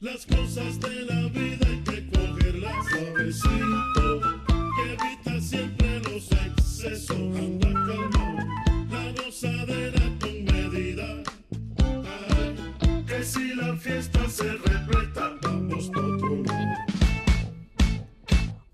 Las cosas de la vida hay que cogerlas suavecito, que evita siempre los excesos. Anda calmado, la gozadera con medida. Que si la fiesta se repleta, vamos por otro lado.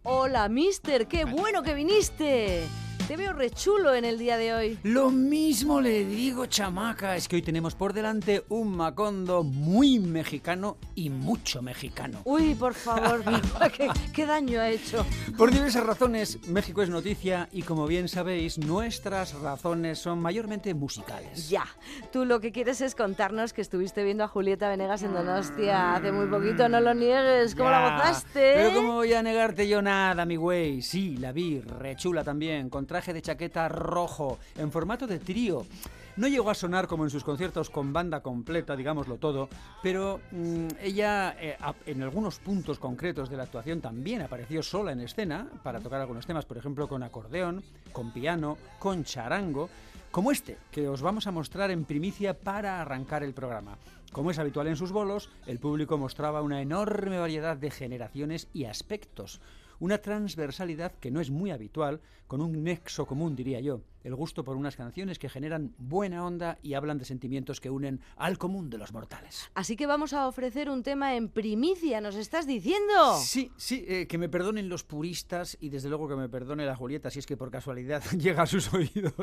Hola, mister, qué bueno que viniste. Te veo rechulo en el día de hoy. Lo mismo le digo, chamaca, es que hoy tenemos por delante un Macondo muy mexicano y mucho mexicano. Uy, por favor, ¿qué, qué daño ha hecho? Por diversas razones, México es noticia y como bien sabéis, nuestras razones son mayormente musicales. Ya, tú lo que quieres es contarnos que estuviste viendo a Julieta Venegas en Donostia hace muy poquito, no lo niegues, ¿cómo la Ya, gozaste? Pero cómo voy a negarte yo nada, mi güey. Sí, la vi, rechula también, con traje de chaqueta rojo, en formato de trío. No llegó a sonar como en sus conciertos con banda completa, digámoslo todo, pero mm, ella eh, en algunos puntos concretos de la actuación también apareció sola en escena para tocar algunos temas, por ejemplo con acordeón, con piano, con charango, como este, que os vamos a mostrar en primicia para arrancar el programa. Como es habitual en sus bolos, el público mostraba una enorme variedad de generaciones y aspectos. Una transversalidad que no es muy habitual, con un nexo común, diría yo. El gusto por unas canciones que generan buena onda y hablan de sentimientos que unen al común de los mortales. Así que vamos a ofrecer un tema en primicia, ¿nos estás diciendo? Sí, sí, eh, que me perdonen los puristas y desde luego que me perdone la Julieta si es que por casualidad llega a sus oídos.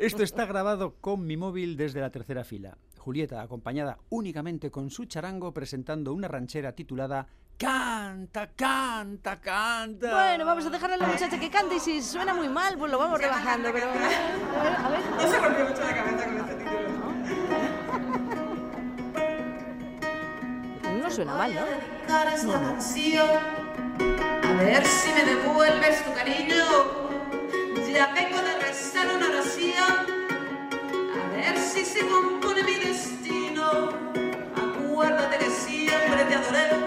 Esto está grabado con mi móvil desde la tercera fila. Julieta, acompañada únicamente con su charango, presentando una ranchera titulada Canta, canta, canta. Bueno, vamos a dejarle a la muchacha que cante y si suena muy mal, pues lo vamos rebajando, pero... A ver, a ver. No se rompió mucho la cabeza con este título. No suena mal, ¿no? canción a ver si me devuelves tu cariño. Ya vengo de rezar una oración a ver si se compone mi destino. Acuérdate que siempre te adoré.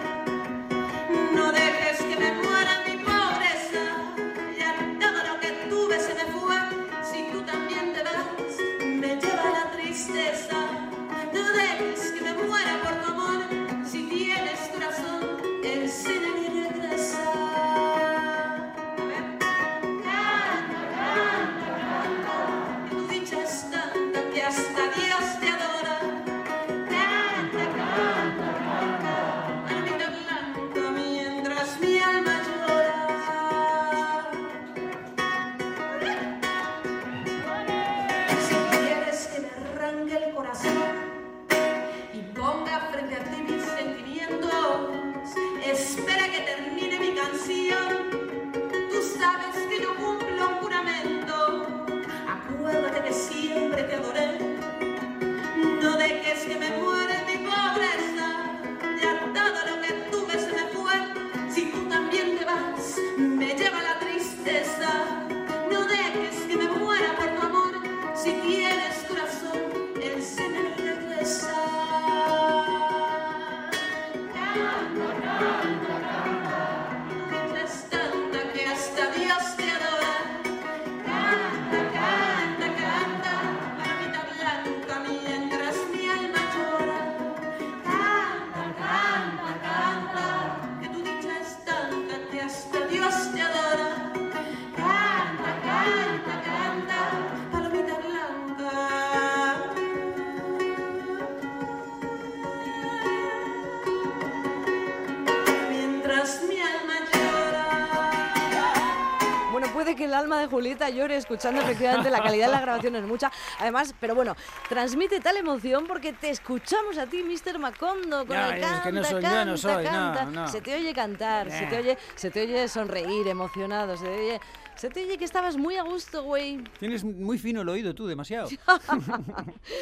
Julieta llore escuchando efectivamente la calidad de la grabación es mucha. Además, pero bueno, transmite tal emoción porque te escuchamos a ti, Mr. Macondo, con Ya, el es canta, que no soy- yo canta, no soy, no, canta. no. Se te oye cantar, se te Eh. oye, se te oye sonreír, emocionado, se te oye, se te oye que estabas muy a gusto, güey. Tienes muy fino el oído tú, demasiado.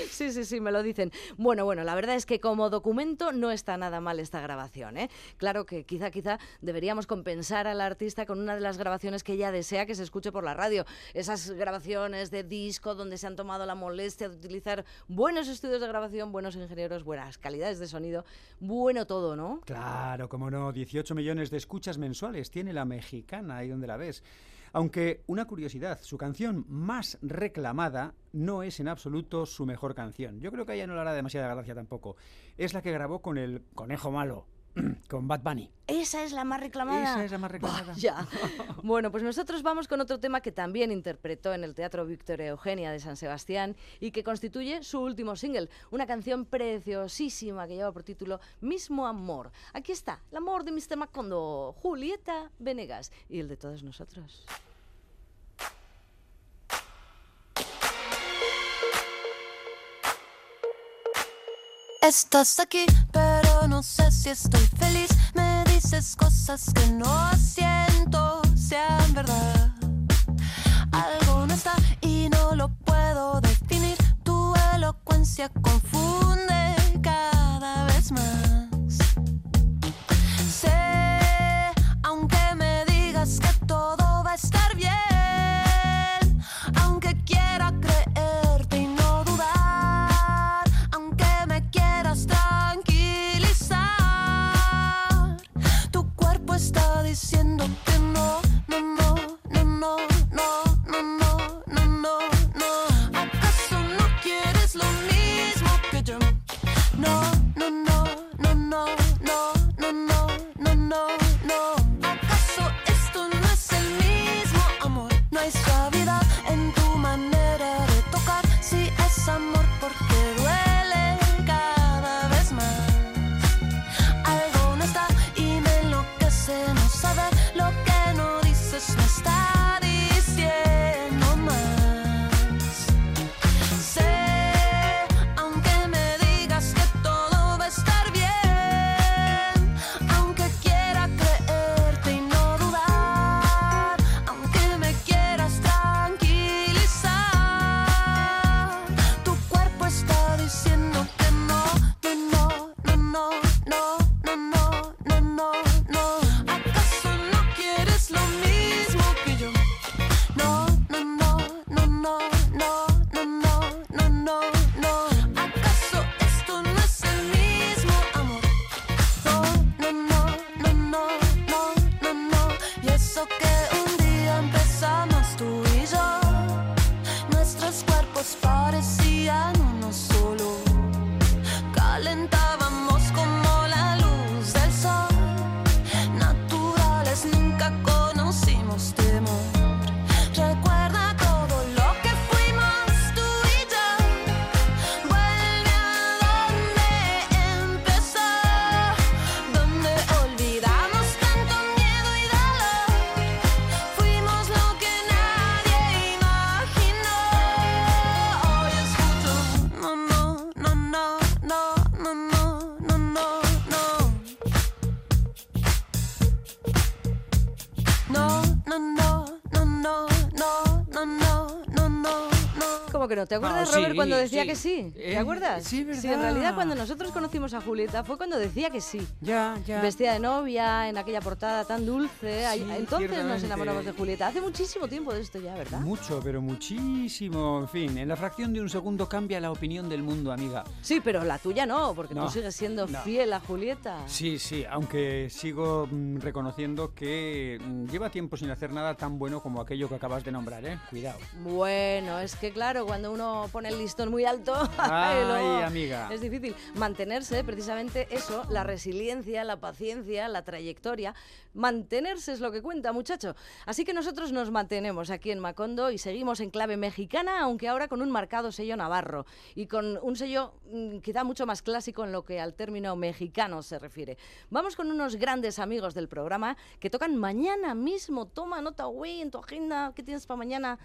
Sí, sí, sí, me lo dicen. Bueno, bueno, la verdad es que como documento no está nada mal esta grabación, ¿eh? Claro que quizá, quizá deberíamos compensar al artista con una de las grabaciones que ella desea que se escuche por la radio. Esas grabaciones de disco donde se han tomado la molestia de utilizar buenos estudios de grabación, buenos ingenieros, buenas calidades de sonido, bueno todo, ¿no? Claro, como no, 18 millones de escuchas mensuales tiene la mexicana, ahí donde la ves. Aunque, una curiosidad, su canción más reclamada no es en absoluto su mejor canción. Yo creo que ella no le hará demasiada gracia tampoco. Es la que grabó con el conejo malo. con Bad Bunny. Esa es la más reclamada. Esa es la más reclamada. Ya. Bueno, pues nosotros vamos con otro tema que también interpretó en el Teatro Víctor Eugenia de San Sebastián y que constituye su último single, una canción preciosísima que lleva por título Mismo Amor. Aquí está, el amor de Mr. Macondo, Julieta Venegas y el de todos nosotros. Estás aquí, pero no sé si estoy feliz. Me dices cosas que no siento sean verdad. Algo no está y no lo puedo definir. Tu elocuencia confunde no. ¿Cómo que no? ¿Te acuerdas, Ah, Robert, sí, cuando decía sí. que sí? ¿Te Eh, acuerdas? sí, en verdad. realidad cuando nosotros conocimos a Julieta fue cuando decía que sí. Ya, ya. Vestida de novia, en aquella portada tan dulce. Sí, Entonces nos enamoramos de Julieta. Hace muchísimo tiempo de esto ya, ¿verdad? Mucho, pero muchísimo. En fin, en la fracción de un segundo cambia la opinión del mundo, amiga. Sí, pero la tuya no, porque tú No, sigues siendo no. fiel a Julieta. Sí, sí, aunque sigo mm, reconociendo que mm, lleva tiempo sin hacer nada tan bueno como aquello que acabas de nombrar, ¿eh? Cuidado. Bueno, es que claro, cuando uno pone el listón muy alto, Ay, amiga. es difícil mantenerse, precisamente eso, la resiliencia, la paciencia, la trayectoria. Mantenerse es lo que cuenta, muchacho. Así que nosotros nos mantenemos aquí en Macondo y seguimos en clave mexicana, aunque ahora con un marcado sello navarro y con un sello mm, quizá mucho más clásico en lo que al término mexicano se refiere. Vamos con unos grandes amigos del programa que tocan mañana mismo. Toma nota, güey, en tu agenda. ¿Qué tienes para mañana?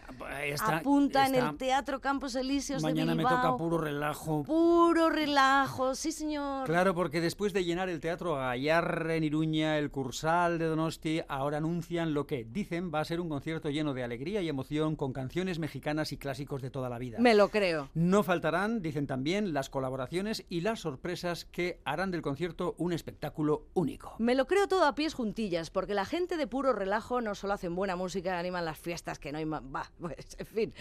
Está- Apunta en el Teatro Campos Elíseos Mañana de me Bilbao. toca puro relajo. Puro relajo, sí señor. Claro, porque después de llenar el teatro Gallarre en Iruña, el Cursal de Donosti, ahora anuncian lo que dicen va a ser un concierto lleno de alegría y emoción con canciones mexicanas y clásicos de toda la vida. Me lo creo. No faltarán, dicen también, las colaboraciones y las sorpresas que harán del concierto un espectáculo único. Me lo creo todo a pies juntillas, porque la gente de puro relajo no solo hacen buena música, animan las fiestas, que no hay más. Va, pues, en fin.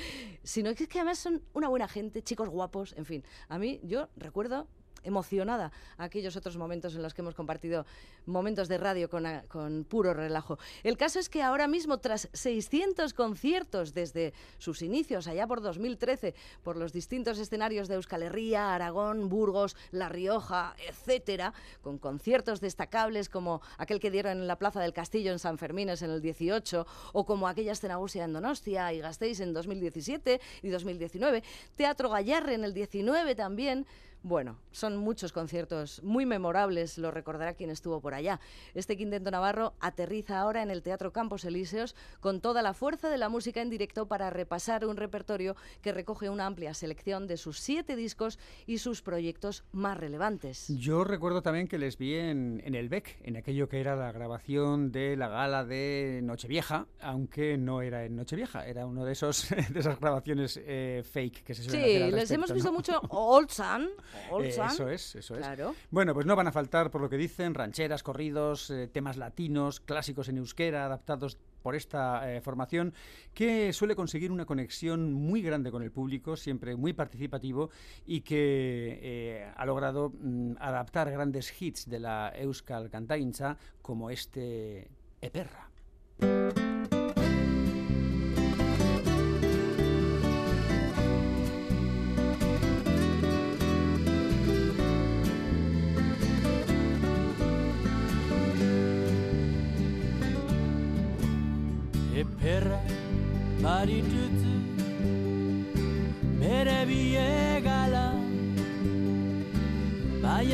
Sino que es que además son una buena gente, chicos guapos, en fin. A mí, yo recuerdo emocionada a aquellos otros momentos en los que hemos compartido momentos de radio con, puro relajo. El caso es que ahora mismo, tras 600 conciertos desde sus inicios, allá por 2013, por los distintos escenarios de Euskal Herria, Aragón, Burgos, La Rioja, etcétera, con conciertos destacables como aquel que dieron en la Plaza del Castillo en San Fermines en el 18, o como aquella escenagusia en Donostia y Gasteiz en 2017 y 2019, Teatro Gallarre en el 19 también. Bueno, son muchos conciertos muy memorables, lo recordará quien estuvo por allá. Este quinteto navarro aterriza ahora en el Teatro Campos Elíseos con toda la fuerza de la música en directo para repasar un repertorio que recoge una amplia selección de sus siete discos y sus proyectos más relevantes. Yo recuerdo también que les vi en, en el BEC, en aquello que era la grabación de la gala de Nochevieja, aunque no era en Nochevieja, era uno de esos de esas grabaciones eh, fake que se suelen hacer Sí, al les respecto, hemos visto ¿no? mucho Old Sun. Eh, eso es, eso es. Claro. Bueno, pues no van a faltar, por lo que dicen, rancheras, corridos, eh, temas latinos, clásicos en euskera, adaptados por esta eh, formación, que suele conseguir una conexión muy grande con el público, siempre muy participativo, y que eh, ha logrado mm, adaptar grandes hits de la Euskal Cantaincha, como este. Eperra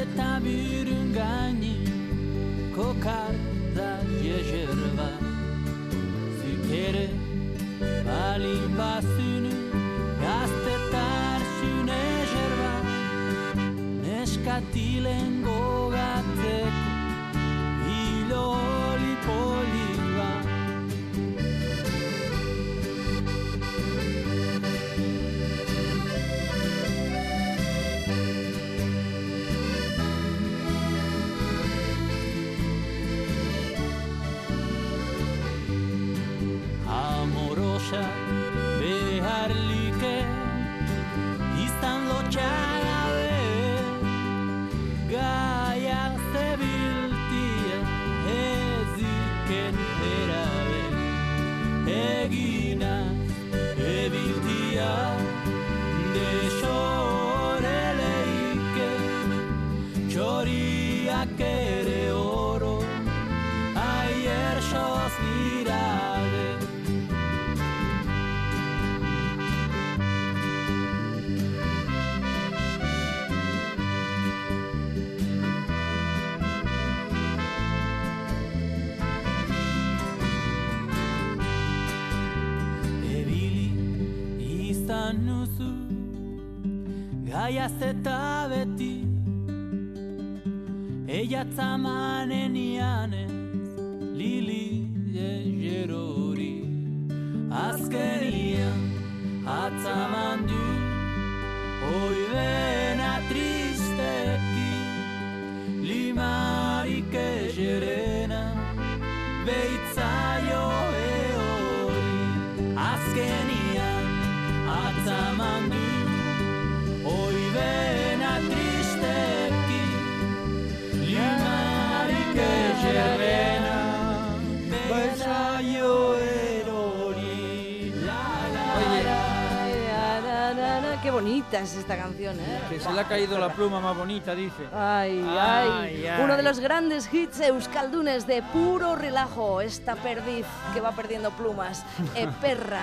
eta birun gani kokar da jezerba zikere balin bazunu gaztetar zune jerba neskatilen gogatzeko hilo olipo esta canción, ¿eh? que se le ha caído la pluma más bonita, dice. Ay, ay, Ay, ay. Uno de los grandes hits euskaldunes de puro relajo. Esta perdiz que va perdiendo plumas. E perra.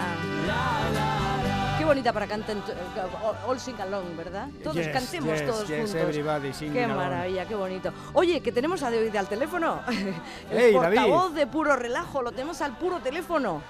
Qué bonita para cantar. All sing along, ¿verdad? Todos Yes, cantemos yes, todos yes, juntos. everybody singing Qué along. maravilla, qué bonito. Oye, que tenemos a David al teléfono. El Hey, David. portavoz de puro relajo. Lo tenemos al puro teléfono.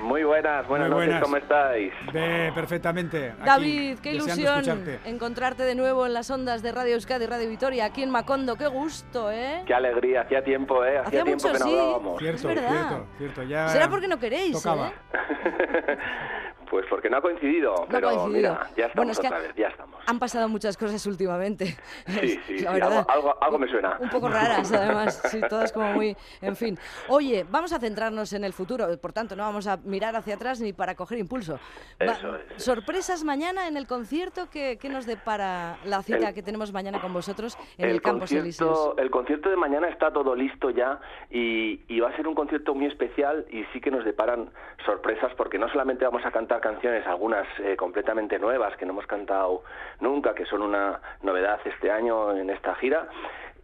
Muy buenas, buenas Muy noches, buenas. ¿cómo estáis? Ve perfectamente. aquí, David, qué ilusión escucharte. encontrarte de nuevo en las ondas de Radio Euskadi y Radio Vitoria, aquí en Macondo. Qué gusto, ¿eh? Qué alegría, hacía tiempo, ¿eh? Hacía, Hacía tiempo mucho, que no sí. hablábamos. Cierto, Es verdad. cierto, cierto. Ya Será porque no queréis, tocaba. ¿eh? Pues porque no ha coincidido, No ha pero coincidido. mira, ya estamos Bueno, es que otra vez, ya estamos. Han pasado muchas cosas últimamente. Sí, sí, La sí, algo, algo, algo me suena. Un poco raras, además, sí, todas como muy... En fin. Oye, vamos a centrarnos en el futuro, por tanto, no vamos a mirar hacia atrás ni para coger impulso. Va- Eso es. Sorpresas mañana en el concierto, ¿qué, qué nos depara la cita El- que tenemos mañana con vosotros en el, Campos Elíseos? el concierto de mañana está todo listo ya y, y va a ser un concierto muy especial y sí que nos deparan sorpresas porque no solamente vamos a cantar canciones, algunas eh, completamente nuevas que no hemos cantado nunca, que son una novedad este año en esta gira,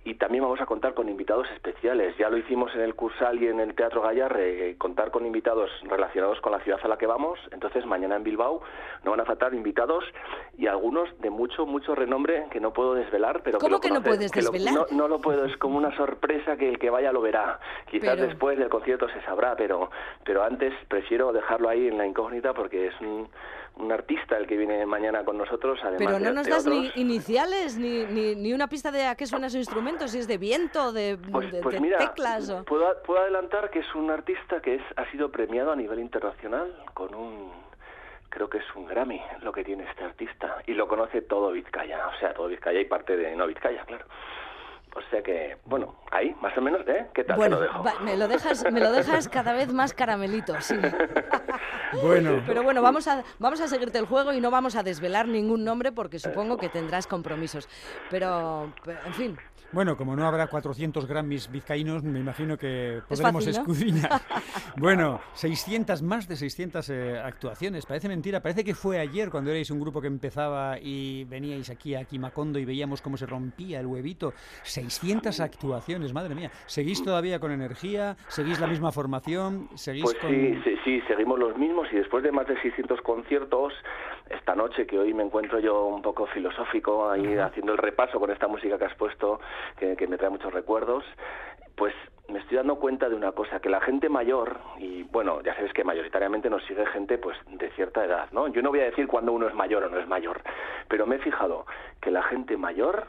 y también vamos a contar con invitados especiales. Ya lo hicimos en el Cursal y en el Teatro Gallarre, eh, contar con invitados relacionados con la ciudad a la que vamos. Entonces, mañana en Bilbao no van a faltar invitados y algunos de mucho, mucho renombre que no puedo desvelar. Pero ¿Cómo lo que no puedes desvelar? no, no lo puedo, es como una sorpresa que el que vaya lo verá. Quizás Pero- después del concierto se sabrá, pero, pero antes prefiero dejarlo ahí en la incógnita porque es un, un artista el que viene mañana con nosotros. Además Pero de- no nos de das ni iniciales, ni, ni, ni una pista de a qué suena su instrumento, si es de viento, de, Pues, de- pues de mira, teclas o... puedo, puedo adelantar que es un artista que es, ha sido premiado a nivel internacional con un, creo que es un Grammy lo que tiene este artista y lo conoce todo Vizcaya, o sea, todo Vizcaya y parte de no Vizcaya, claro. O sea que, bueno, ahí, más o menos, ¿eh? ¿Qué tal? Te lo dejo. va- me lo dejas, me lo dejas cada vez más caramelito, sí. Bueno, Pero bueno, vamos a, vamos a seguirte el juego y no vamos a desvelar ningún nombre porque supongo que tendrás compromisos. Pero, en fin, Bueno, como no habrá 400 Grammys vizcaínos, me imagino que podremos fácil, ¿no? escudriñar. Bueno, 600, más de 600 eh, actuaciones. Parece mentira, parece que fue ayer cuando erais un grupo que empezaba y veníais aquí a Quimacondo y veíamos cómo se rompía el huevito. 600 actuaciones, madre mía. ¿Seguís todavía con energía? ¿Seguís la misma formación? ¿Seguís Pues con...? sí, sí, sí, seguimos los mismos y después de más de 600 conciertos, esta noche que hoy me encuentro yo un poco filosófico ahí haciendo el repaso con esta música que has puesto, que, que me trae muchos recuerdos, pues me estoy dando cuenta de una cosa, que la gente mayor, y bueno, ya sabes que mayoritariamente nos sigue gente pues de cierta edad, ¿no? Yo no voy a decir cuándo uno es mayor o no es mayor, pero me he fijado que la gente mayor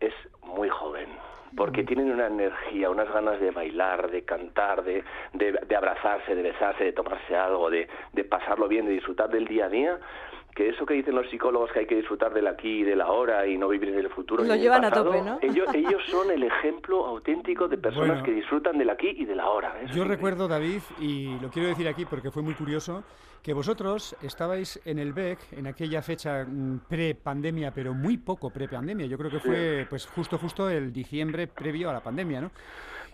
es muy joven porque tienen una energía, unas ganas de bailar, de cantar, de, de, de abrazarse, de besarse, de tomarse algo, de, de pasarlo bien, de disfrutar del día a día, que eso que dicen los psicólogos que hay que disfrutar del aquí y del ahora y no vivir en el futuro. Lo llevan a tope, ¿no? Ellos, ellos son el ejemplo auténtico de personas Bueno. que disfrutan del aquí y del ahora. Eso Yo sí. recuerdo, David, y lo quiero decir aquí porque fue muy curioso, que vosotros estabais en el BEC en aquella fecha mm, pre-pandemia, pero muy poco pre-pandemia. Yo creo que fue pues justo justo el diciembre previo a la pandemia, ¿no?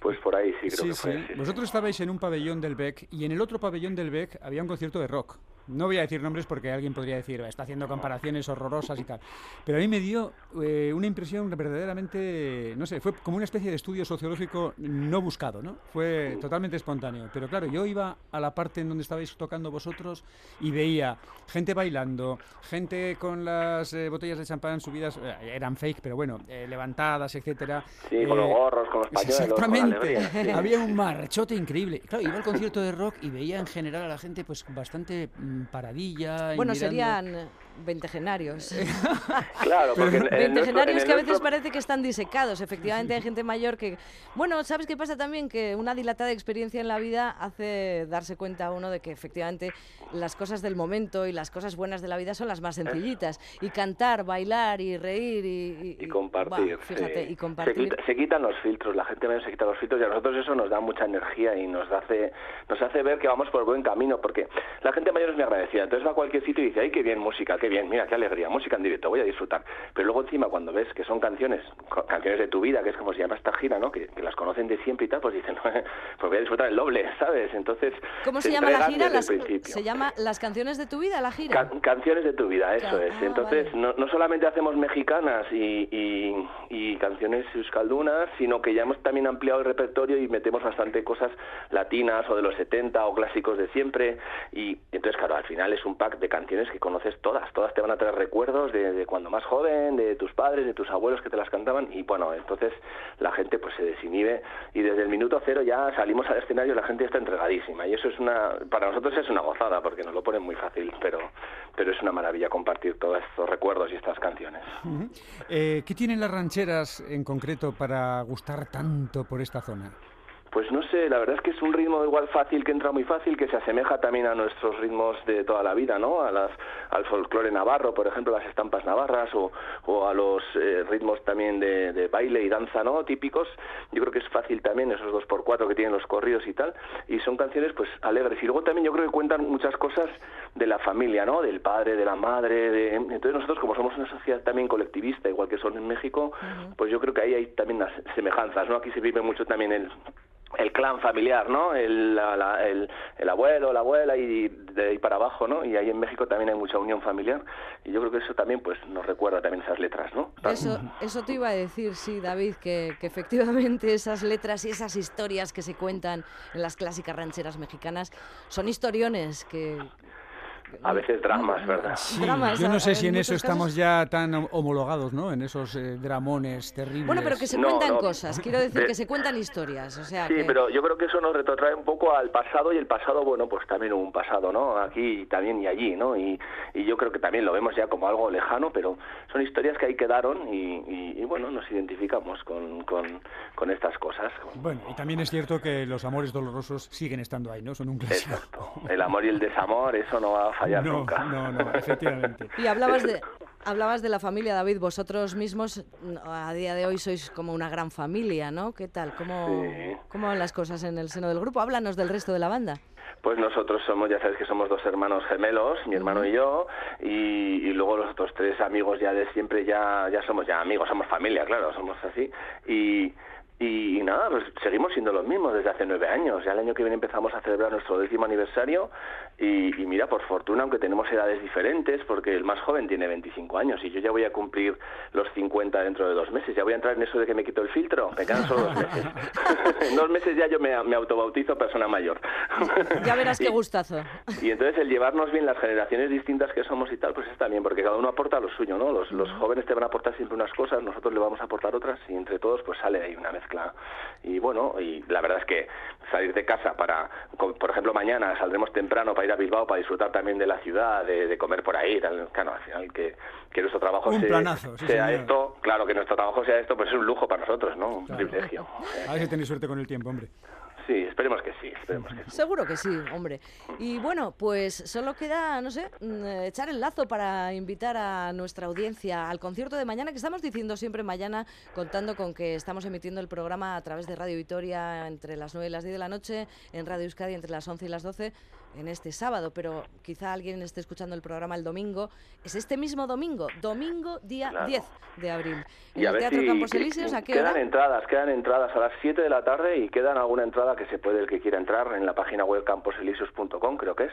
Pues por ahí sí creo Sí, que fue. sí. sí, sí. Vosotros estabais en un pabellón del BEC y en el otro pabellón del BEC había un concierto de rock. No voy a decir nombres porque alguien podría decir, está haciendo comparaciones horrorosas y tal. Pero a mí me dio eh, una impresión verdaderamente, no sé, fue como una especie de estudio sociológico no buscado, ¿no? Fue totalmente espontáneo. Pero claro, yo iba a la parte en donde estabais tocando vosotros y veía gente bailando, gente con las eh, botellas de champán subidas, eh, eran fake, pero bueno, levantadas, etcétera. Sí, con los gorros, con los pañuelos, con la Exactamente. sí. Había un marchote increíble. Claro, iba al concierto de rock y veía en general a la gente pues bastante paradilla. bueno, serían veintegenarios. Claro, porque el Veintegenarios el que a veces nuestro- parece que están disecados. Efectivamente, hay gente mayor que. Bueno, ¿sabes qué pasa también? Que una dilatada experiencia en la vida hace darse cuenta a uno de que efectivamente las cosas del momento y las cosas buenas de la vida son las más sencillitas. Y cantar, bailar y reír y. y compartir. Fíjate, sí. y compartir. Se, quita- se quitan los filtros, la gente menos se quita los filtros y a nosotros eso nos da mucha energía y nos hace, nos hace ver que vamos por buen camino porque la gente mayor es muy agradecida. Entonces va a cualquier sitio y dice, ay, qué bien música, qué bien, mira, qué alegría, música en directo, voy a disfrutar. Pero luego encima cuando ves que son canciones, canciones de tu vida, que es como se llama esta gira, ¿no? Que, que las conocen de siempre y tal, pues dicen, pues voy a disfrutar el doble, ¿sabes? Entonces ¿Cómo se, llama la gira? Las- se llama Las canciones de tu vida, la gira. Can- canciones de tu vida, eso es. ah, Entonces, vale. no, no solamente hacemos mexicanas y, y, y canciones euskaldunas, sino que ya hemos también ampliado el repertorio y metemos bastante cosas latinas o de los 70 o clásicos de siempre. Y entonces, claro, al final es un pack de canciones que conoces todas. Todas te van a traer recuerdos de, cuando más joven, de tus padres, de tus abuelos que te las cantaban. Y bueno, entonces la gente pues se desinhibe y desde el minuto cero ya salimos al escenario y la gente está entregadísima. Y eso es una, para nosotros es una gozada porque nos lo ponen muy fácil, pero, pero es una maravilla compartir todos estos recuerdos y estas canciones. Eh, ¿Qué tienen las rancheras en concreto para gustar tanto por esta zona? Pues no sé, la verdad es que es un ritmo igual fácil que entra muy fácil, que se asemeja también a nuestros ritmos de toda la vida, ¿no? A las, al folclore navarro, por ejemplo, las estampas navarras o, o a los eh, ritmos también de, de baile y danza, ¿no? Típicos. Yo creo que es fácil también esos dos por cuatro que tienen los corridos y tal. Y son canciones pues alegres. Y luego también yo creo que cuentan muchas cosas de la familia, ¿no? Del padre, de la madre. De... Entonces nosotros como somos una sociedad también colectivista, igual que son en México, pues yo creo que ahí hay también las semejanzas, ¿no? Aquí se vive mucho también el el clan familiar, ¿no? El, la- el, el abuelo, la abuela y de ahí para abajo, ¿no? Y ahí en México también hay mucha unión familiar y yo creo que eso también pues nos recuerda también esas letras, ¿no? Eso, eso te iba a decir, sí, David, que, que efectivamente esas letras y esas historias que se cuentan en las clásicas rancheras mexicanas son historiones que... A veces dramas, ¿verdad? Sí, Dramas, yo no sé si en en eso estamos ya tan hom- homologados, ¿no? En esos eh, dramones terribles. Bueno, pero que se No, cuentan no. cosas, quiero decir que se cuentan historias, o sea Sí, que... pero yo creo que eso nos retrotrae un poco al pasado y el pasado, bueno, pues también hubo un pasado, ¿no? Aquí también y allí, ¿no? Y, y yo creo que también lo vemos ya como algo lejano, pero son historias que ahí quedaron y, y- y, bueno, nos identificamos con, con, con estas cosas. Bueno, y también es cierto que los amores dolorosos siguen estando ahí, ¿no? Son un clásico. Exacto. El amor y el desamor, eso no va a fallar No, nunca. no, no, efectivamente. Y hablabas de, hablabas de la familia, David. Vosotros mismos mm, a día de hoy sois como una gran familia, ¿no? ¿Qué tal? ¿Cómo, Sí. ¿Cómo van las cosas en el seno del grupo? Háblanos del resto de la banda. Pues nosotros somos, ya sabes que somos dos hermanos gemelos, mi hermano y yo, y, y luego los otros tres amigos ya de siempre ya, ya somos ya amigos, somos familia, claro, somos así. Y, y, nada, pues seguimos siendo los mismos desde hace nueve años. Ya el año que viene empezamos a celebrar nuestro décimo aniversario y, y mira, por fortuna, aunque tenemos edades diferentes, porque el más joven tiene 25 años y yo ya voy a cumplir los 50 dentro de dos meses. Ya voy a entrar en eso de que me quito el filtro. Me quedan solo dos meses. en dos meses ya yo me, me autobautizo persona mayor. Ya verás qué Y- gustazo. y entonces el llevarnos bien las generaciones distintas que somos y tal, pues está bien, porque cada uno aporta lo suyo, ¿no? Los, los jóvenes te van a aportar siempre unas cosas, nosotros le vamos a aportar otras y entre todos pues sale ahí una mezcla. Y bueno, y la verdad es que salir de casa para, por ejemplo, mañana saldremos temprano para ir a Bilbao para disfrutar también de la ciudad, de, de comer por ahí, tal, claro, al final que, que nuestro trabajo sea, planazo, sí, sea señor. esto, claro, que nuestro trabajo sea esto, pues es un lujo para nosotros, ¿no? Un Claro. privilegio. A ver si tenéis suerte con el tiempo, hombre. Sí, esperemos que sí. Seguro que sí, hombre. Y bueno, pues solo queda, no sé, mm, echar el lazo para invitar a nuestra audiencia al concierto de mañana, que estamos diciendo siempre mañana, contando con que estamos emitiendo el programa a través de Radio Vitoria entre las 9 y las 10 de la noche, en Radio Euskadi entre las 11 y las 12, en este sábado, pero quizá alguien esté escuchando el programa el domingo. Es este mismo domingo, domingo día Claro. 10 de abril. En Y a el ver Teatro si Campos Elíseos, ¿a qué quedan hora? entradas, quedan entradas a las 7 de la tarde y quedan alguna entrada que se puede el que quiera entrar en la página web camposelíseos.com, creo que es,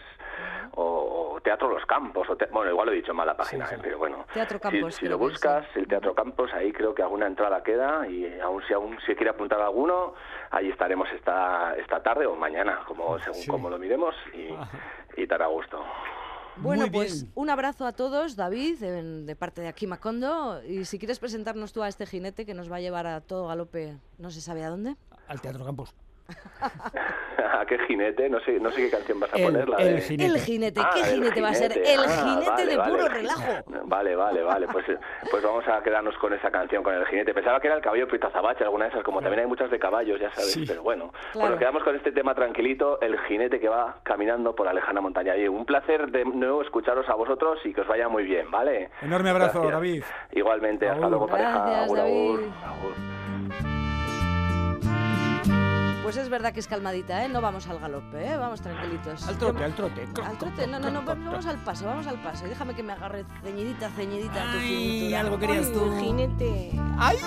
o, o Teatro Los Campos, o te- bueno, igual lo he dicho mal la página, eh, pero bueno. Teatro Si- Campos, Si, lo buscas, sí. el Teatro Campos, ahí creo que alguna entrada queda y aún si aún se quiere apuntar alguno, ahí estaremos esta esta tarde o mañana, como según como lo miremos y, y tan a gusto. Bueno, pues un abrazo a todos, David, en- de parte de aquí Macondo. Y si quieres presentarnos tú a este jinete que nos va a llevar a todo galope, no se sabe a dónde. Al Teatro Campos. ¿A qué jinete? No sé, no sé qué canción vas a El- poner. la el de- jinete. El jinete, Ah, ¿qué el jinete va a ser? El Ah, jinete vale, de vale, puro relajo. Vale, vale, vale. Pues, pues vamos a quedarnos con esa canción, con el jinete. Pensaba que era el caballo Pitazabache, alguna de esas, como también hay muchas de caballos, ya sabes. Sí. Pero bueno, Claro. pues nos quedamos con este tema tranquilito, el jinete que va caminando por la lejana montaña. Y un placer de nuevo escucharos a vosotros y que os vaya muy bien, ¿vale? Enorme abrazo, Gracias. David. Igualmente, hasta luego, pareja. Gracias, Agur, agur, David. agur. Pues es verdad que es calmadita, ¿eh? No vamos al galope, ¿eh? Vamos tranquilitos. Al trote, Yo- al trote. Al trote, no, no, no, vamos al paso, vamos al paso. Y déjame que me agarre ceñidita, ceñidita a tu Ay, cintura. algo querías Ay, tú. jinete. ¡Ay!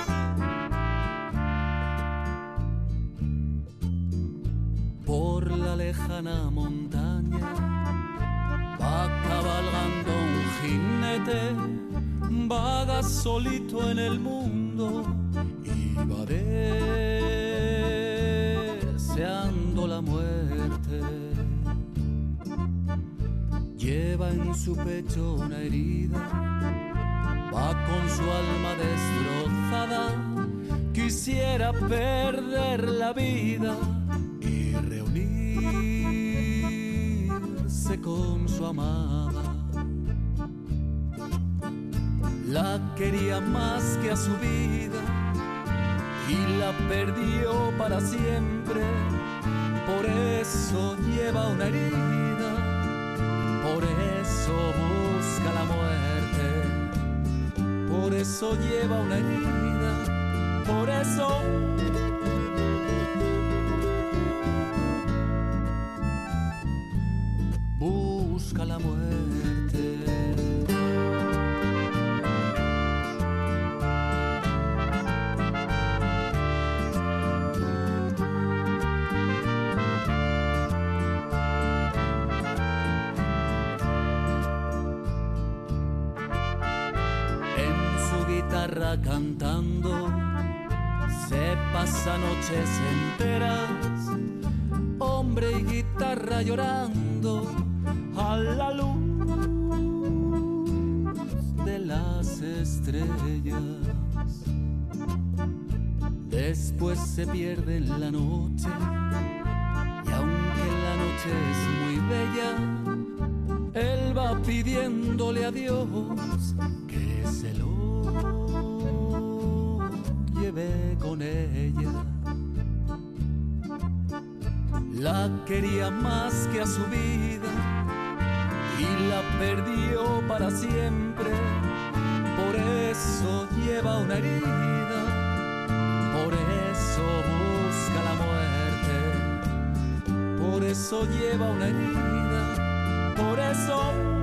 por la lejana montaña va cabalgando un jinete, vaga solito en el mundo y va deseando muerte. Lleva en su pecho una herida, va con su alma destrozada, quisiera perder la vida y reunirse con su amada. La quería más que a su vida y la perdió para siempre. Por eso lleva una herida, por eso busca la muerte, por eso lleva una herida, por eso noches enteras, hombre y guitarra llorando a la luz de las estrellas. Después se pierde en la noche y aunque la noche es muy bella, él va pidiéndole a Dios quería más que a su vida y la perdió para siempre. Por eso lleva una herida, por eso busca la muerte, por eso lleva una herida, por eso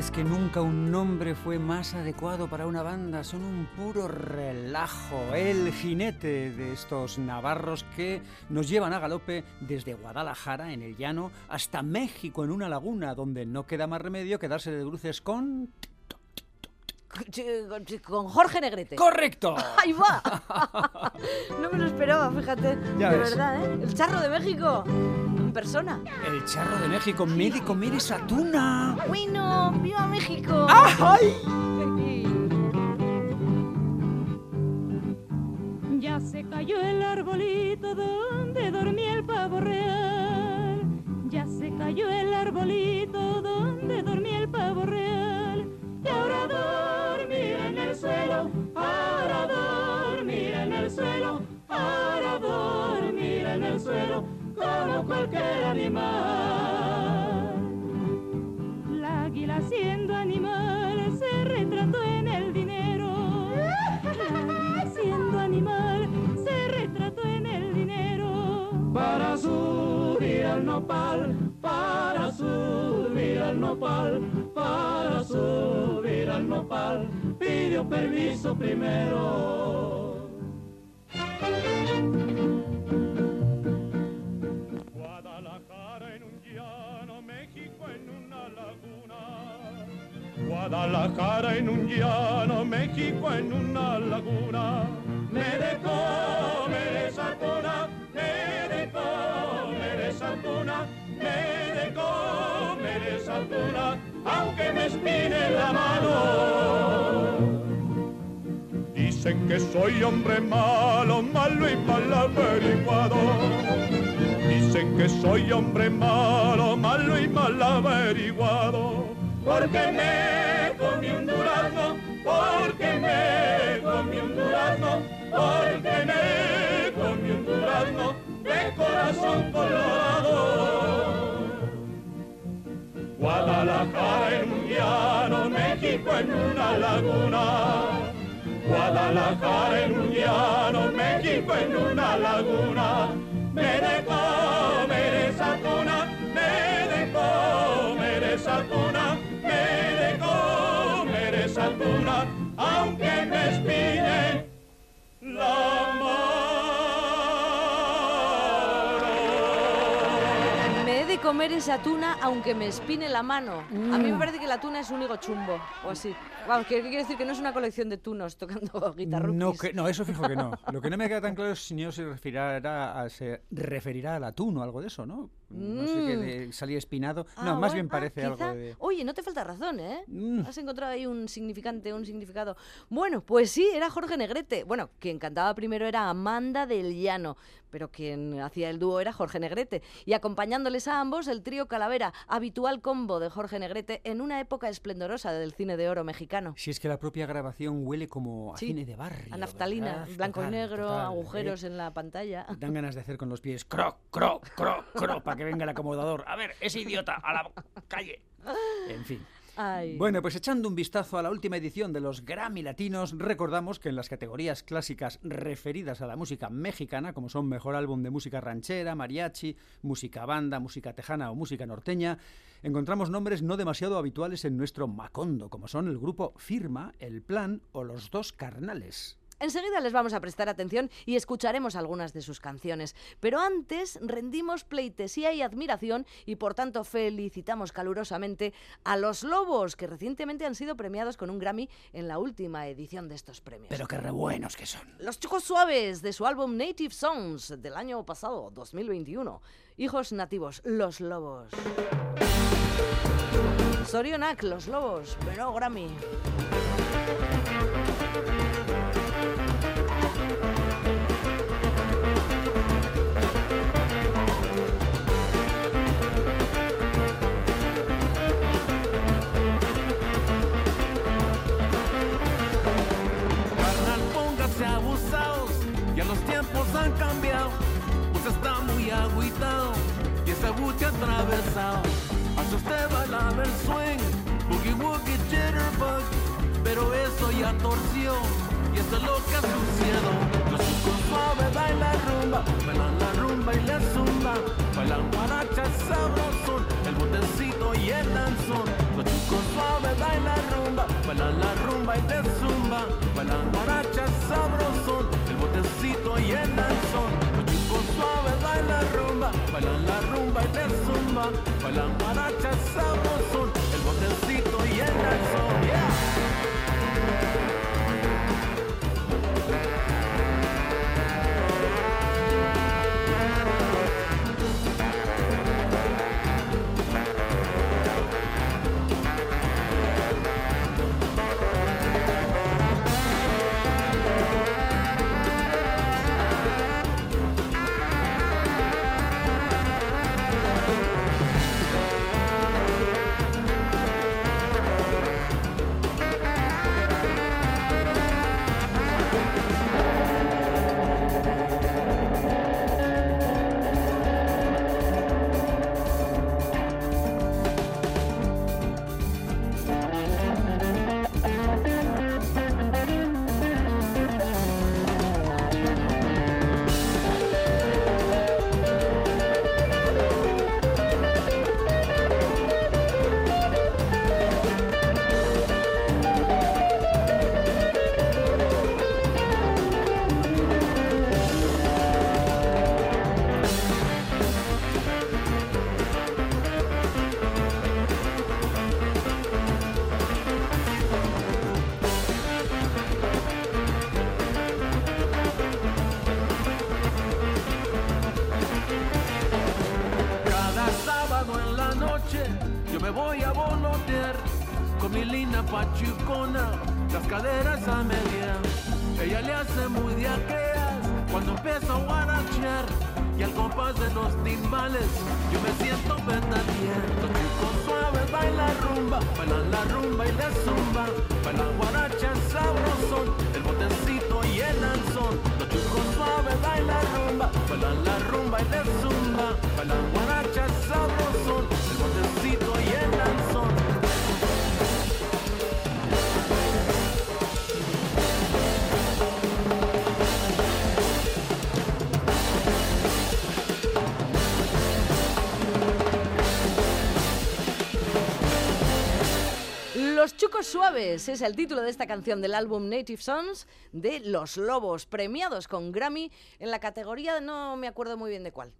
es que nunca un nombre fue más adecuado para una banda, son un puro relajo. El jinete de estos navarros que nos llevan a galope desde Guadalajara, en el llano, hasta México, en una laguna, donde no queda más remedio que darse de bruces con... Con Jorge Negrete. ¡Correcto! ¡Ahí va! No me lo esperaba, fíjate. Ya de ves. verdad, ¿eh? El charro de México. En persona. El charro de México, médico, mire esa tuna. Bueno, ¡viva México! ¡Ay! Ya se cayó el arbolito donde dormía el pavo real. Ya se cayó el arbolito donde dormía el pavo real. Y ahora dormirá en el suelo, ahora dormirá en el suelo, ahora dormirá en el suelo, como cualquier animal. La águila siendo animal se retrató en el dinero. La águila siendo animal se retrató en el dinero. para subir al nopal, para subir al nopal, para subir al nopal, pidió permiso primero. Guadalajara en un llano, México en una laguna. Me de comer esa tuna, me de comer esa tuna, me de comer esa tuna, aunque me espine la mano. Dicen que soy hombre malo, malo y mal averiguado. Dicen que soy hombre malo, malo y mal averiguado. Porque me comí un durazno, porque me comí un durazno, porque me comí un durazno de corazón colorado. Guadalajara en un llano, México en una laguna. Guadalajara en un llano, México en una laguna. Me de comer esa tuna, aunque me espine la mano. Me he de comer esa tuna aunque me espine la mano. A mí me parece que la tuna es un higo chumbo, o así. Vamos, ¿qué, quiere decir? Que no es una colección de tunos tocando guitarra. No, que- no, eso fijo que no. Lo que no me queda tan claro es si no se referirá a, se referirá al atún o algo de eso, ¿no? No sé qué de salir espinado. Ah, no, más bueno, bien ah, parece algo de... Oye, no te falta razón, ¿eh? Mm. Has encontrado ahí un significante, un significado. Bueno, pues sí, era Jorge Negrete. Bueno, quien cantaba primero era Amanda del Llano, pero quien hacía el dúo era Jorge Negrete. Y acompañándoles a ambos, el trío Calavera, habitual combo de Jorge Negrete en una época esplendorosa del cine de oro mexicano. Si es que la propia grabación huele como a Sí, cine de barrio. A naftalina, ¿verdad? blanco y Total, negro, total, agujeros ¿eh? en la pantalla. Dan ganas de hacer con los pies cro, cro, cro, cro, para que venga el acomodador. A ver, ese idiota, a la calle. En fin. Ay. Bueno, pues echando un vistazo a la última edición de los Grammy Latinos, recordamos que en las categorías clásicas referidas a la música mexicana, como son Mejor Álbum de Música Ranchera, Mariachi, Música Banda, Música Tejana o Música Norteña, encontramos nombres no demasiado habituales en nuestro Macondo, como son el grupo Firma, El Plan o Los Dos Carnales. Enseguida les vamos a prestar atención y escucharemos algunas de sus canciones. Pero antes rendimos pleitesía y admiración y por tanto felicitamos calurosamente a los Lobos, que recientemente han sido premiados con un Grammy en la última edición de estos premios. Pero qué re buenos que son. Los Chicos Suaves de su álbum Native Songs del año pasado, 2021. Hijos nativos, Los Lobos. Sorionak, Los Lobos, pero Grammy. Y el danzón. Los chicos suaves bailan rumba, bailan la rumba y la zumba, bailan guaracha sabrosón, el botecito y el danzón. Los chicos suaves bailan rumba, bailan la rumba y la zumba, bailan guaracha sabrosón, el botecito y el danzón. Yeah. Suaves es el título de esta canción del álbum Native Sons de Los Lobos, premiados con Grammy en la categoría, no me acuerdo muy bien de cuál.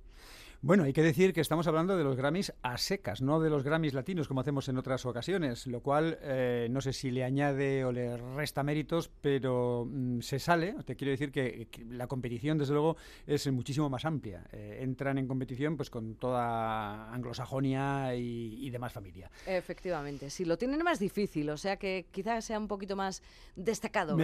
Bueno, hay que decir que estamos hablando de los Grammys a secas, no de los Grammys latinos como hacemos en otras ocasiones, lo cual eh, no sé si le añade o le resta méritos, pero mm, se sale. Te quiero decir que, que la competición, desde luego, es muchísimo más amplia. Eh, entran en competición pues con toda anglosajonia y, y demás familia. Efectivamente, sí, lo tienen más difícil, o sea que quizás sea un poquito más destacado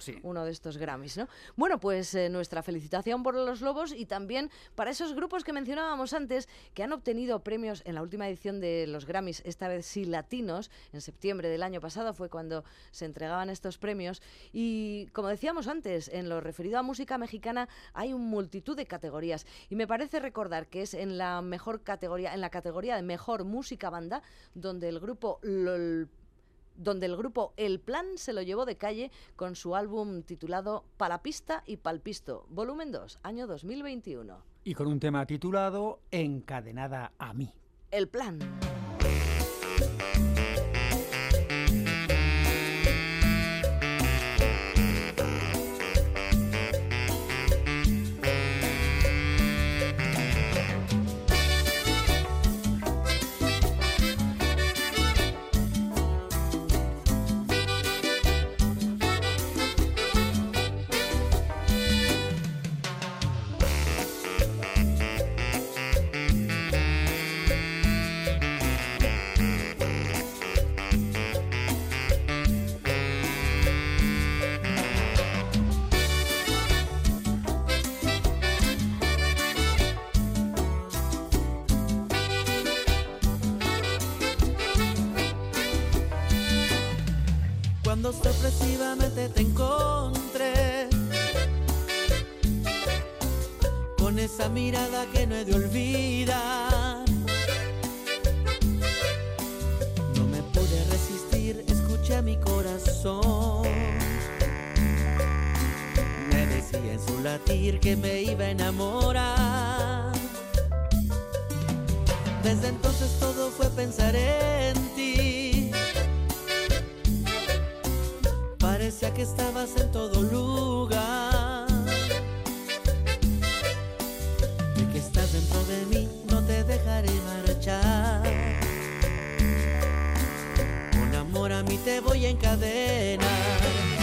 sí. uno de estos Grammys, ¿no? Bueno, pues eh, nuestra felicitación por los Lobos y también para esos grupos que mencionábamos antes que han obtenido premios en la última edición de los Grammys, esta vez sí latinos, en septiembre del año pasado fue cuando se entregaban estos premios y como decíamos antes, en lo referido a música mexicana hay un multitud de categorías y me parece recordar que es en la mejor categoría, en la categoría de mejor música banda, donde el grupo donde el grupo El Plan se lo llevó de calle con su álbum titulado Palapista y Palpisto, volumen 2, año 2021. Y con un tema titulado Encadenada a mí. El Plan. Sorpresivamente te encontré con esa mirada que no he de olvidar. No me pude resistir, escuché a mi corazón. Me decía en su latir que me iba a enamorar. Desde entonces todo fue pensar en ti. Parecía que estabas en todo lugar. De que estás dentro de mí, no te dejaré marchar. Con amor a mí te voy a encadenar.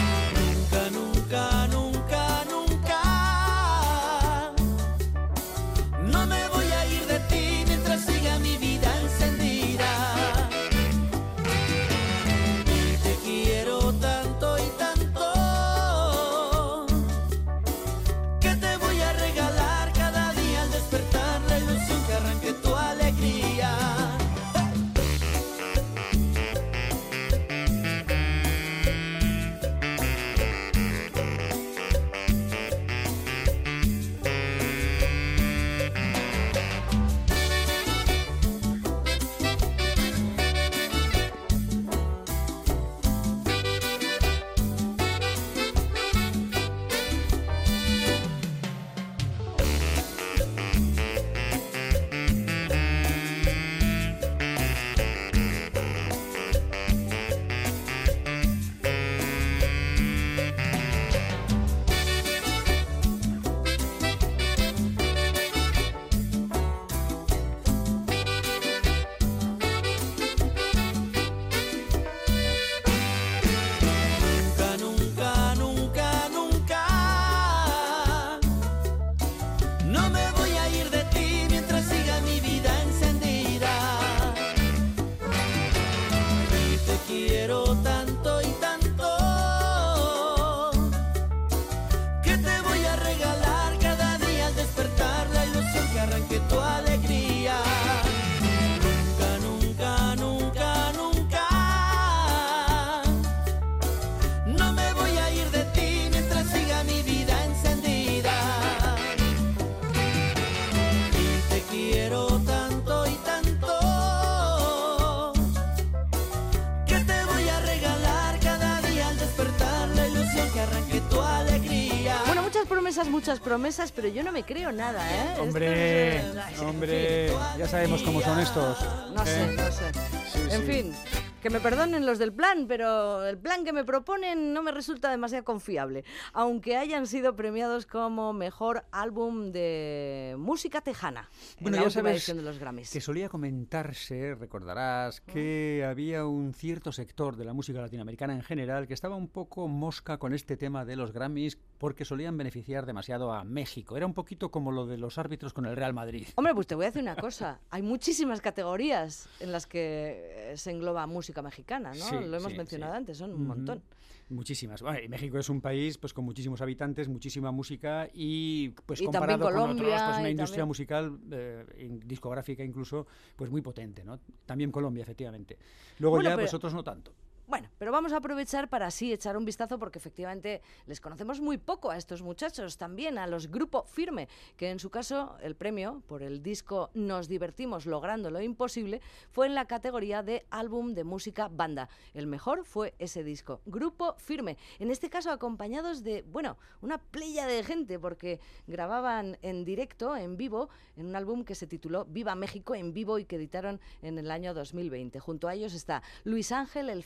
Muchas promesas, pero yo no me creo nada, ¿eh? Hombre, es, en hombre, ya sabemos cómo son estos. No sé, ¿eh? no sé. Sí, en sí. fin, Que me perdonen los del plan, pero el plan que me proponen no me resulta demasiado confiable, aunque hayan sido premiados como mejor álbum de música tejana en Bueno, la ya sabes edición de los Grammys. que solía comentarse, recordarás, que había un cierto sector de la música latinoamericana en general que estaba un poco mosca con este tema de los Grammys porque solían beneficiar demasiado a México. Era un poquito como lo de los árbitros con el Real Madrid. Hombre, pues te voy a decir una cosa. Hay muchísimas categorías en las que eh, se engloba música mexicana, ¿no? Sí, Lo hemos sí, mencionado sí. antes, son un montón. Muchísimas. Bueno, y México es un país pues con muchísimos habitantes, muchísima música y pues Y también comparado con otros, Colombia pues una industria también- musical eh, discográfica incluso pues muy potente, ¿no? También Colombia, efectivamente. Luego Bueno, ya pues pero- otros no tanto. Bueno, pero vamos a aprovechar para así echar un vistazo porque efectivamente les conocemos muy poco a estos muchachos, también a los Grupo Firme, que en su caso el premio por el disco Nos divertimos logrando lo imposible fue en la categoría de álbum de música banda. El mejor fue ese disco, Grupo Firme, en este caso acompañados de, bueno, una playa de gente porque grababan en directo, en vivo, en un álbum que se tituló Viva México en vivo y que editaron en el año 2020. Junto a ellos está Luis Ángel el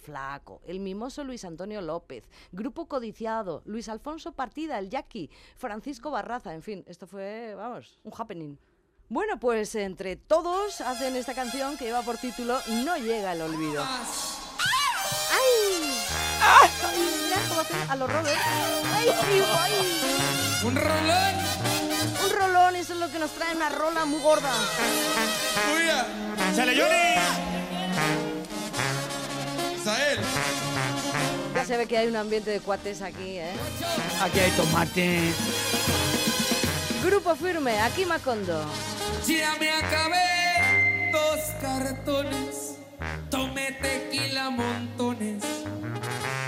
El mimoso Luis Antonio López, Grupo Codiciado, Luis Alfonso Partida, el Jackie, Francisco Barraza, en fin, esto fue, vamos, un happening. Bueno, pues entre todos hacen esta canción que lleva por título No llega el olvido. ¡Ay! ¡Ay! Mira cómo hacen a los rollers. ¡Ay, ay! Un rolón. Un rolón, eso es lo que nos trae una rola muy gorda. Uya. ¡Sale Johnny! Se ve que hay un ambiente de cuates aquí, ¿eh? Aquí hay tomate. Grupo firme, aquí Macondo. Ya me acabé dos cartones. Tomé tequila montones.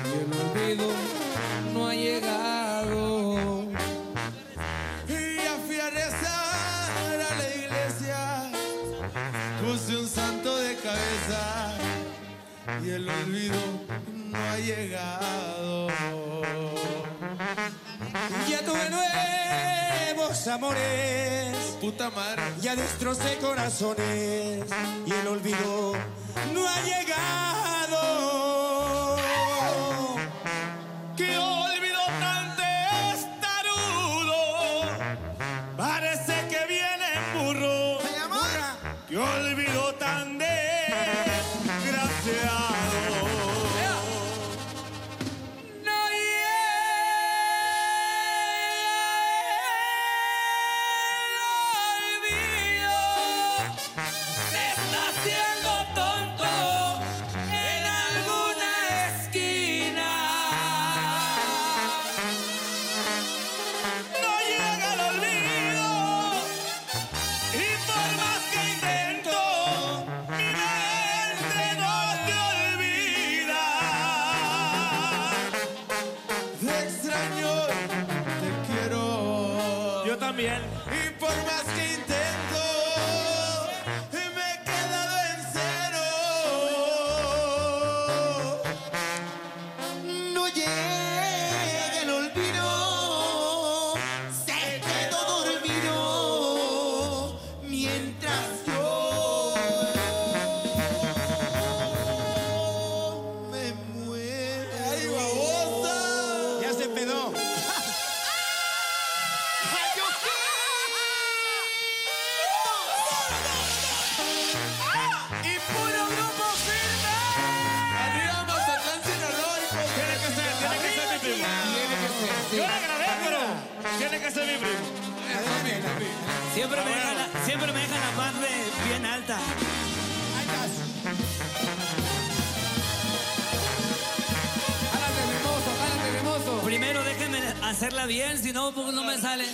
Y el olvido no ha llegado. Y el olvido no ha llegado. Ya tuve nuevos amores, puta madre, ya destrocé corazones y el olvido no ha llegado. Ser. Siempre me, dejan la, siempre me dejan la parte bien alta. Primero déjenme hacerla bien, si no, pues no me sale.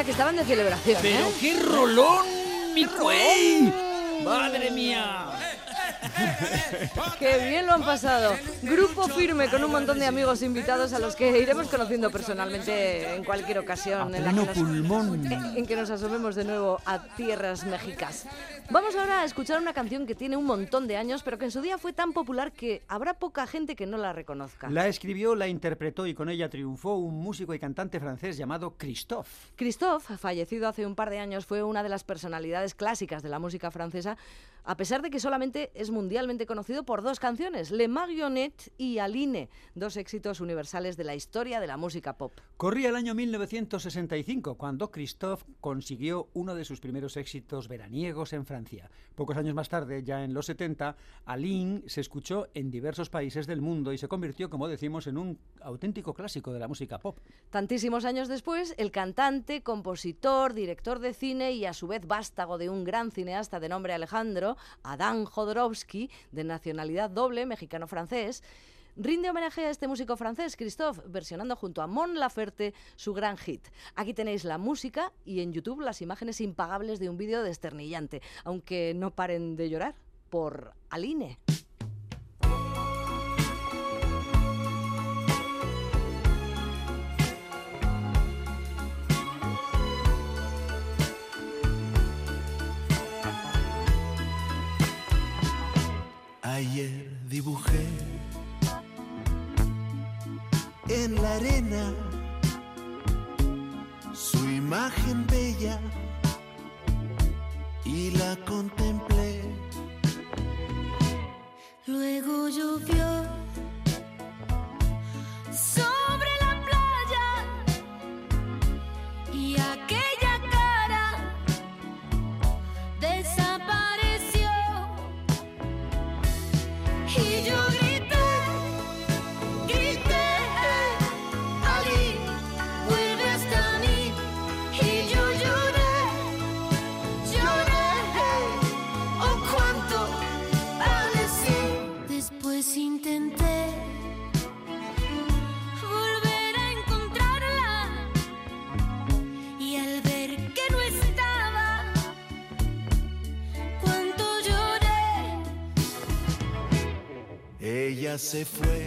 ¿Cómo se les nota que estaban de celebración? Pero eh? qué rolón, mi cuey. Madre mía. Qué bien lo han pasado. Grupo firme con un montón de amigos invitados a los que iremos conociendo personalmente en cualquier ocasión A en, la que nos, pulmón. en que nos asomemos de nuevo a tierras mexicas. Vamos ahora a escuchar una canción que tiene un montón de años, pero que en su día fue tan popular que habrá poca gente que no la reconozca. La escribió, la interpretó y con ella triunfó un músico y cantante francés llamado Christophe. Christophe, fallecido hace un par de años, fue una de las personalidades clásicas de la música francesa, a pesar de que solamente es mundialmente conocido por dos canciones, Le Marionnette y Aline, dos éxitos universales de la historia de la música pop. Corría el año 1965 cuando Christophe consiguió uno de sus primeros éxitos veraniegos en Francia. Pocos años más tarde, ya en los 70, Aline se escuchó en diversos países del mundo y se convirtió, como decimos, en un auténtico clásico de la música pop. Tantísimos años después, el cantante, compositor, director de cine y a su vez vástago de un gran cineasta de nombre Alejandro, Adán Jodorowsky, de nacionalidad doble, mexicano-francés, rinde homenaje a este músico francés, Christophe, versionando junto a Mon Laferte su gran hit. Aquí tenéis la música y en YouTube las imágenes impagables de un vídeo desternillante, aunque no paren de llorar por Aline. Ayer dibujé en la arena su imagen bella y la contemplé. Luego llovió se fue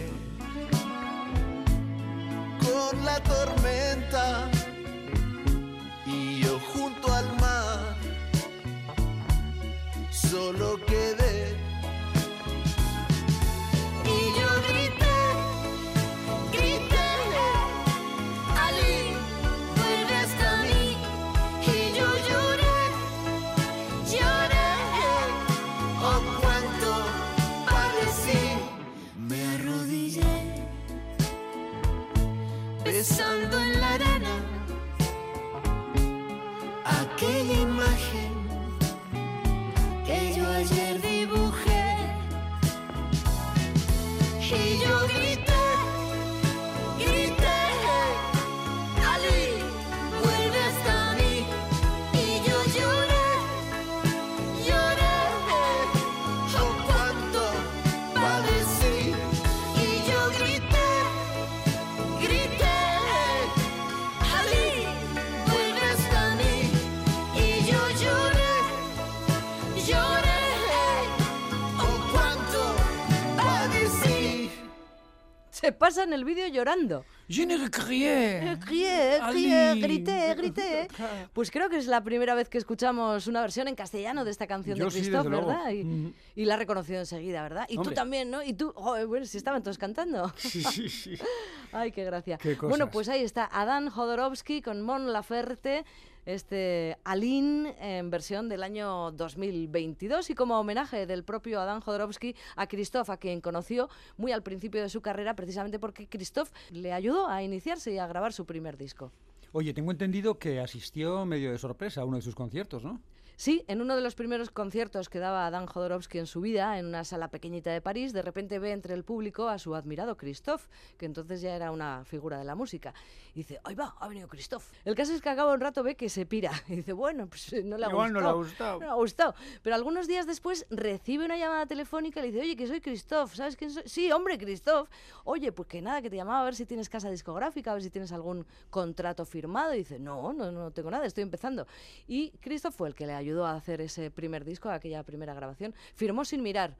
Se pasa en el vídeo llorando. Je ne crié. Crié, crié, Ali. grité, grité. Pues creo que es la primera vez que escuchamos una versión en castellano de esta canción Yo de sí, Christoph, luego. ¿verdad? Y, Mm. y la ha reconocido enseguida, ¿verdad? Y tú Hombre. también, ¿no? Y tú, joder, bueno, si estaban todos cantando. Sí, sí, sí. Ay, qué gracia. Qué. Bueno, pues ahí está Adán Jodorowsky con Mon Laferte, este Aline en versión del año 2022 y como homenaje del propio Adán Jodorowsky a Christoph, a quien conoció muy al principio de su carrera, precisamente porque Christoph le ayudó a iniciarse y a grabar su primer disco. Oye, tengo entendido que asistió medio de sorpresa a uno de sus conciertos, ¿no? Sí, en uno de los primeros conciertos que daba Dan Jodorowsky en su vida, en una sala pequeñita de París, de repente ve entre el público a su admirado Christophe, que entonces ya era una figura de la música. Y dice, ¡ay va! Ha venido Christophe. El caso es que acaba un rato ve que se pira. Y dice, bueno, pues eh, no le ha Igual no le ha gustado. gustado. No le ha gustado. Pero algunos días después recibe una llamada telefónica y le dice, oye, que soy Christophe. ¿Sabes quién soy? Sí, hombre, Christophe. Oye, pues que nada, que te llamaba a ver si tienes casa discográfica, a ver si tienes algún contrato firmado. Y dice, no, no, no tengo nada, estoy empezando. Y Christophe fue el que le ayudó a hacer ese primer disco, aquella primera grabación. Firmó sin mirar.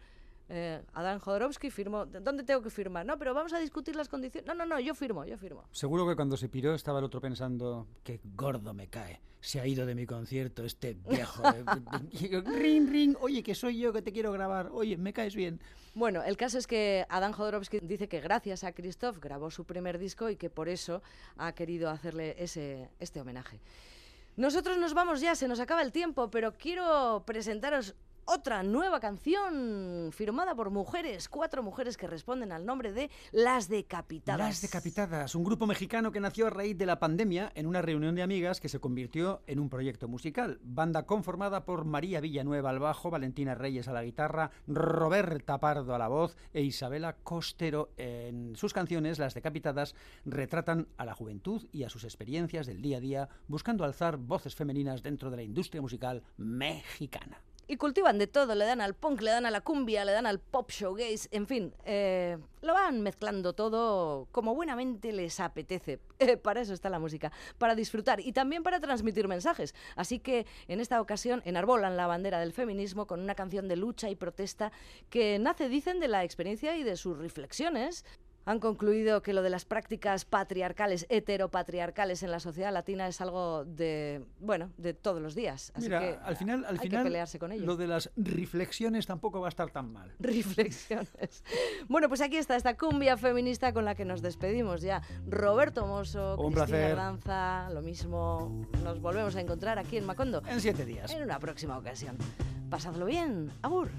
Eh, Adán Jodorowsky firmó. ¿Dónde tengo que firmar? No, pero vamos a discutir las condiciones. No, no, no, yo firmo, yo firmo. Seguro que cuando se piró estaba el otro pensando, qué gordo me cae. Se ha ido de mi concierto este viejo. eh". Y yo, ring, ring, oye, que soy yo que te quiero grabar. Oye, me caes bien. Bueno, el caso es que Adán Jodorowsky dice que gracias a Christoph grabó su primer disco y que por eso ha querido hacerle ese, este homenaje. Nosotros nos vamos ya, se nos acaba el tiempo, pero quiero presentaros otra nueva canción firmada por mujeres, cuatro mujeres que responden al nombre de Las Decapitadas. Las Decapitadas, un grupo mexicano que nació a raíz de la pandemia en una reunión de amigas que se convirtió en un proyecto musical. Banda conformada por María Villanueva al bajo, Valentina Reyes a la guitarra, Roberta Pardo a la voz e Isabela Costero. En sus canciones, Las Decapitadas retratan a la juventud y a sus experiencias del día a día, buscando alzar voces femeninas dentro de la industria musical mexicana. Y cultivan de todo, le dan al punk, le dan a la cumbia, le dan al pop showgaze, en fin, eh, lo van mezclando todo como buenamente les apetece. Eh, para eso está la música, para disfrutar y también para transmitir mensajes. Así que en esta ocasión enarbolan la bandera del feminismo con una canción de lucha y protesta que nace, dicen, de la experiencia y de sus reflexiones. Han concluido que lo de las prácticas patriarcales, heteropatriarcales en la sociedad latina es algo de, bueno, de todos los días. Así Mira, que al final, al hay final que pelearse con ello. lo de las reflexiones tampoco va a estar tan mal. Reflexiones. Bueno, pues aquí está esta cumbia feminista con la que nos despedimos ya. Roberto Mosso, Un Cristina placer. Danza, lo mismo. Nos volvemos a encontrar aquí en Macondo. En siete días. En una próxima ocasión. Pasadlo bien. Agur.